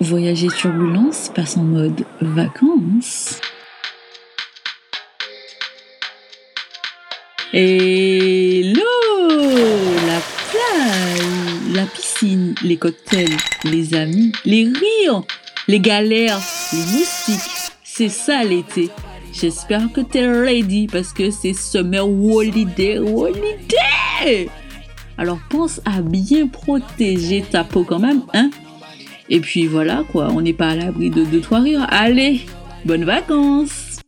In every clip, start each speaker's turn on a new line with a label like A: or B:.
A: Voyager Turbulence passe en mode vacances. Hello La plage, la piscine, les cocktails, les amis, les rires, les galères, les moustiques. C'est ça l'été. J'espère que t'es ready parce que c'est Summer Holiday Holiday Alors pense à bien protéger ta peau quand même, hein? Et puis voilà quoi, on n'est pas à l'abri de deux trois rires. Allez, bonnes vacances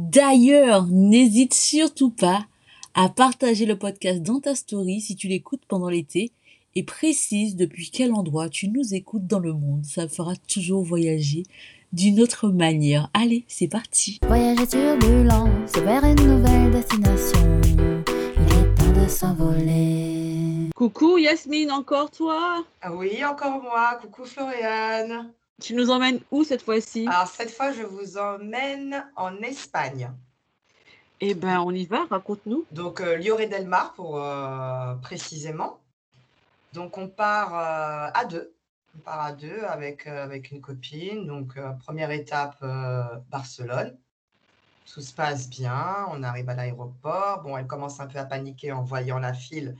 A: D'ailleurs, n'hésite surtout pas à partager le podcast dans ta story si tu l'écoutes pendant l'été et précise depuis quel endroit tu nous écoutes dans le monde. Ça fera toujours voyager d'une autre manière. Allez, c'est parti.
B: Voyager turbulence vers une nouvelle destination. Il est temps de s'envoler.
C: Coucou Yasmine, encore toi?
D: Ah Oui, encore moi. Coucou Floriane.
C: Tu nous emmènes où cette fois-ci?
D: Alors cette fois, je vous emmène en Espagne.
C: Eh ben, on y va, raconte-nous.
D: Donc euh, Lloret del Mar pour euh, précisément. Donc on part euh, à deux. On part à deux avec, euh, avec une copine. Donc première étape, Barcelone. Tout se passe bien. On arrive à l'aéroport. Bon, elle commence un peu à paniquer en voyant la file.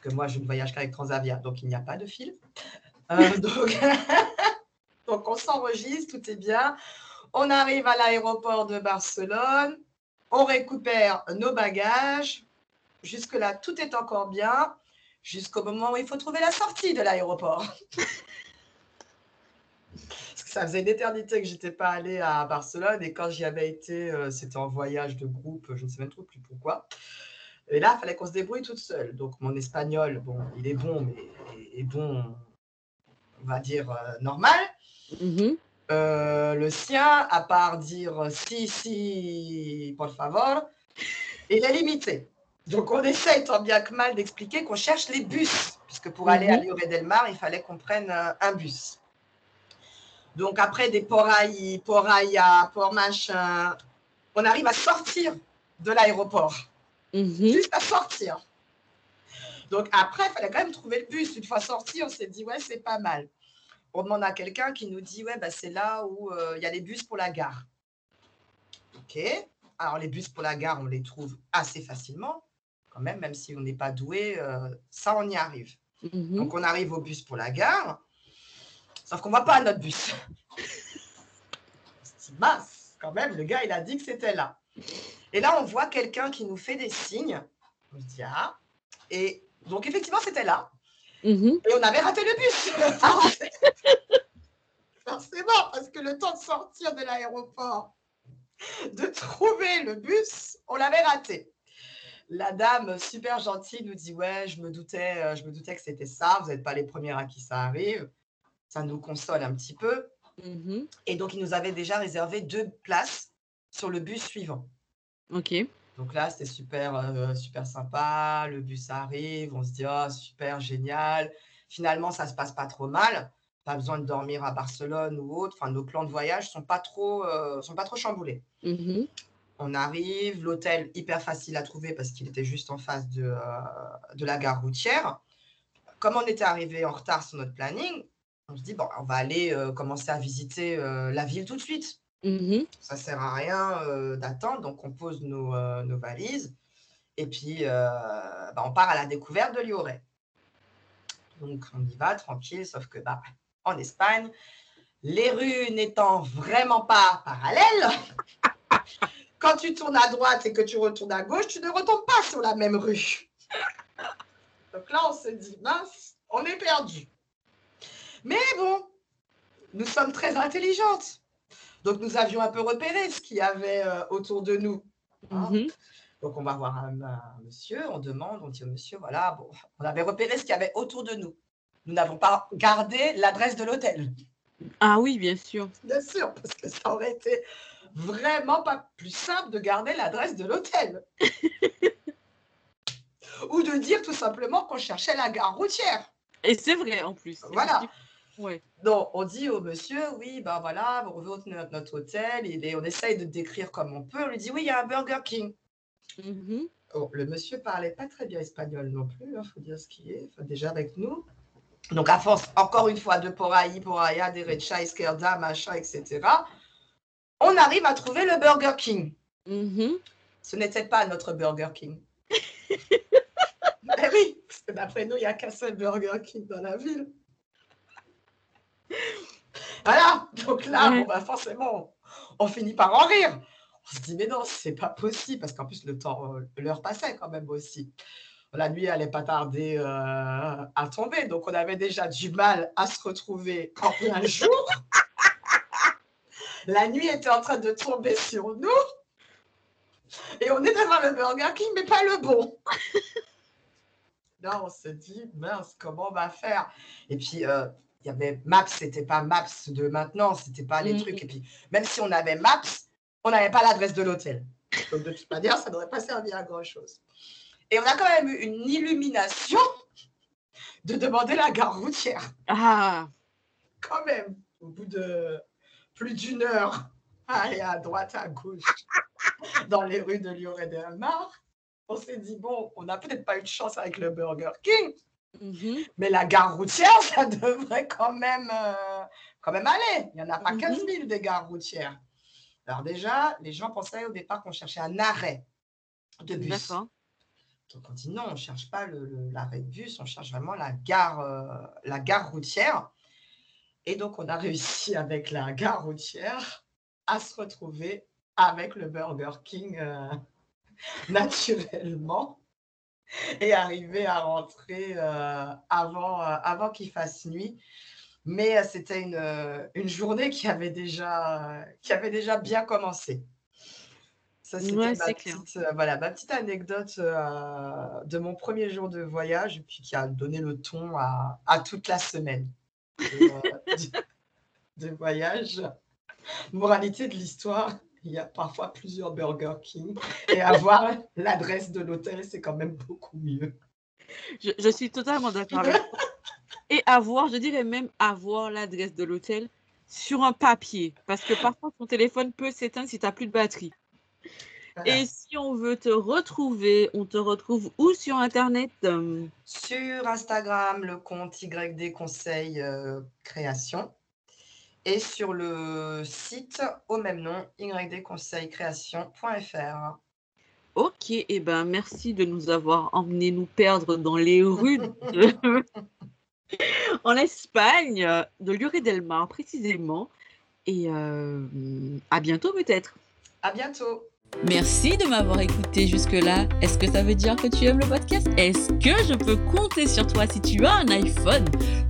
D: Que moi, je ne voyage qu'avec Transavia, donc il n'y a pas de file. Euh, donc, on s'enregistre, tout est bien. On arrive à l'aéroport de Barcelone. On récupère nos bagages. Jusque-là, tout est encore bien. Jusqu'au moment où il faut trouver la sortie de l'aéroport. Ça faisait une éternité que je n'étais pas allée à Barcelone. Et quand j'y avais été, euh, c'était en voyage de groupe. Je ne sais même plus pourquoi. Et là, il fallait qu'on se débrouille toute seule. Donc, mon espagnol, bon, il est bon, mais il est bon, on va dire, euh, normal.
C: Mhm.
D: Euh, le sien, à part dire si, si, por favor, il est limité. Donc on essaye tant bien que mal d'expliquer qu'on cherche les bus, puisque pour aller à
C: Mhm.
D: Lloret del Mar, il fallait qu'on prenne euh, un bus. Donc après des porailles, poraya, por machin, on arrive à sortir de l'aéroport,
C: Mhm.
D: juste à sortir. Donc après, il fallait quand même trouver le bus. Une fois sorti, on s'est dit, ouais, c'est pas mal. On demande à quelqu'un qui nous dit, ouais, bah, c'est là où euh, il y a les bus pour la gare. Ok. Alors les bus pour la gare, on les trouve assez facilement, quand même, même si on n'est pas doué, euh, ça, on y arrive.
C: Mhm.
D: Donc on arrive au bus pour la gare, sauf qu'on ne voit pas notre bus. C'est mince, quand même, le gars, il a dit que c'était là. Et là, on voit quelqu'un qui nous fait des signes. On se dit, ah. Et donc, effectivement, c'était là.
C: Mhm.
D: Et on avait raté le bus. Forcément, parce que le temps de sortir de l'aéroport, de trouver le bus, on l'avait raté. La dame, super gentille, nous dit Ouais, je me doutais, euh, je me doutais que c'était ça. Vous n'êtes pas les premières à qui ça arrive. Ça nous console un petit peu.
C: Mhm.
D: Et donc, il nous avait déjà réservé deux places sur le bus suivant.
C: Ok.
D: Donc là, c'était super, euh, super sympa. Le bus arrive, on se dit, oh, super, génial. Finalement, ça se passe pas trop mal. Pas besoin de dormir à Barcelone ou autre. Enfin, nos plans de voyage sont pas trop, euh, sont pas trop chamboulés.
C: Mhm.
D: On arrive, l'hôtel hyper facile à trouver parce qu'il était juste en face de, euh, de la gare routière. Comme on était arrivé en retard sur notre planning, on se dit, bon, on va aller commencer à visiter la ville tout de suite
C: Mhm.
D: ça sert à rien euh, d'attendre, donc on pose nos, euh, valises et puis euh, bah, on part à la découverte de Lloret. Donc on y va tranquille, sauf que bah, en Espagne, les rues n'étant vraiment pas parallèles, quand tu tournes à droite et que tu retournes à gauche, tu ne retombes pas sur la même rue. Donc là, on se dit, mince, on est perdu. Mais bon, nous sommes très intelligentes. Donc, nous avions un peu repéré ce qu'il y avait euh, autour de nous. hein.
C: Mhm.
D: Donc, on va voir un, un monsieur, on demande, on dit au monsieur, voilà, bon, on avait repéré ce qu'il y avait autour de nous. Nous n'avons pas gardé l'adresse de l'hôtel.
C: Ah oui, bien sûr.
D: Bien sûr, parce que ça aurait été vraiment pas plus simple de garder l'adresse de l'hôtel. Ou de dire tout simplement qu'on cherchait la gare routière.
C: Et c'est vrai en plus.
D: Voilà.
C: Ouais.
D: Donc, on dit au monsieur, oui, ben voilà, vous revenez notre, notre hôtel, il est, on essaye de décrire comme on peut. On lui dit, oui, il y a un Burger King.
C: Mhm.
D: Oh, le monsieur parlait pas très bien espagnol non plus, il faut dire ce qui est, enfin, déjà avec nous. Donc, à force, encore une fois, de Poraï, Poraya, Derecha, Esquerda, machin, etc., on arrive à trouver le Burger King.
C: Mhm.
D: Ce n'était pas notre Burger King. Mais oui, parce que d'après nous, il n'y a qu'un seul Burger King dans la ville. Voilà, donc là,
C: Ouais.
D: bon, bah, forcément, on finit par en rire. On se dit, mais non, c'est pas possible, parce qu'en plus, le temps, euh, l'heure passait quand même aussi. La nuit allait pas tarder euh, à tomber, donc on avait déjà du mal à se retrouver en plein jour. La nuit était en train de tomber sur nous. Et on est devant le Burger King, mais pas le bon. Là, on se dit, mince, comment on va faire? Et puis, euh, il y avait Maps, c'était pas Maps de maintenant, c'était pas les
C: Mhm.
D: trucs. Et puis, même si on avait Maps, on n'avait pas l'adresse de l'hôtel. Donc, de toute manière, ça n'aurait pas servi à grand-chose. Et on a quand même eu une illumination de demander la gare routière
C: Ah,
D: quand même, au bout de plus d'une heure, à aller à droite, à gauche, dans les rues de Lyon et Delmar, on s'est dit, bon, on n'a peut-être pas eu de chance avec le Burger King,
C: mhm.
D: mais la gare routière, ça devrait quand même, euh, quand même aller. Il n'y en a pas
C: Mhm.
D: 15 000 des gares routières. Alors déjà, les gens pensaient au départ qu'on cherchait un arrêt de bus. Donc on dit non, on ne cherche pas l'arrêt de bus, on cherche vraiment la gare, euh, la gare routière. Et donc on a réussi avec la gare routière à se retrouver avec le Burger King euh, naturellement et arriver à rentrer euh, avant, euh, avant qu'il fasse nuit. Mais euh, c'était une, une journée qui avait, déjà, qui avait déjà bien commencé. Ça, c'était
C: Ouais,
D: ma, petite, voilà, ma petite anecdote de mon premier jour de voyage, puis qui a donné le ton à, à toute la semaine de, de- de voyage. Moralité de l'histoire, il y a parfois plusieurs Burger King et avoir l'adresse de l'hôtel, c'est quand même beaucoup mieux.
C: Je, je suis totalement d'accord avec toi. Et avoir, je dirais même avoir l'adresse de l'hôtel sur un papier. Parce que parfois, ton téléphone peut s'éteindre si tu n'as plus de batterie.
D: Voilà.
C: Et si on veut te retrouver, on te retrouve où sur Internet?
D: Sur Instagram, le compte YD Conseil euh, Création. Et sur le site au même nom, ydconseilcréation.fr.
C: Ok, et ben merci de nous avoir emmenés nous perdre dans les rues de- en Espagne, de Lloret del Mar précisément. Et euh, à bientôt peut-être.
D: À bientôt.
A: Merci de m'avoir écouté jusque-là. Est-ce que ça veut dire que tu aimes le podcast? Est-ce que je peux compter sur toi si tu as un iPhone?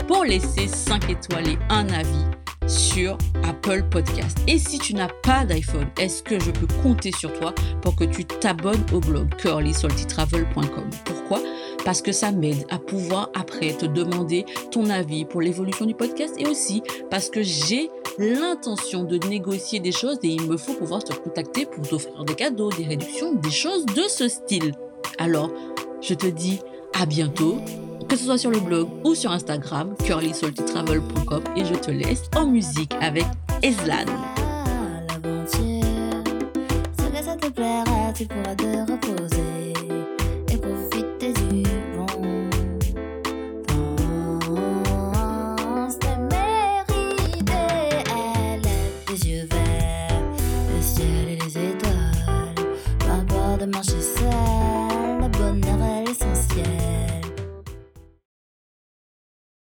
A: Pour laisser 5 étoiles et un avis sur Apple Podcast. Et si tu n'as pas d'iPhone, est-ce que je peux compter sur toi pour que tu t'abonnes au blog curlysaltytravel.com Pourquoi? Parce que ça m'aide à pouvoir après te demander ton avis pour l'évolution du podcast et aussi parce que j'ai l'intention de négocier des choses et il me faut pouvoir te contacter pour t'offrir des cadeaux, des réductions, des choses de ce style. Alors, je te dis à bientôt, que ce soit sur le blog ou sur Instagram, curlysaltytravel.com et je te laisse en musique avec Eslan.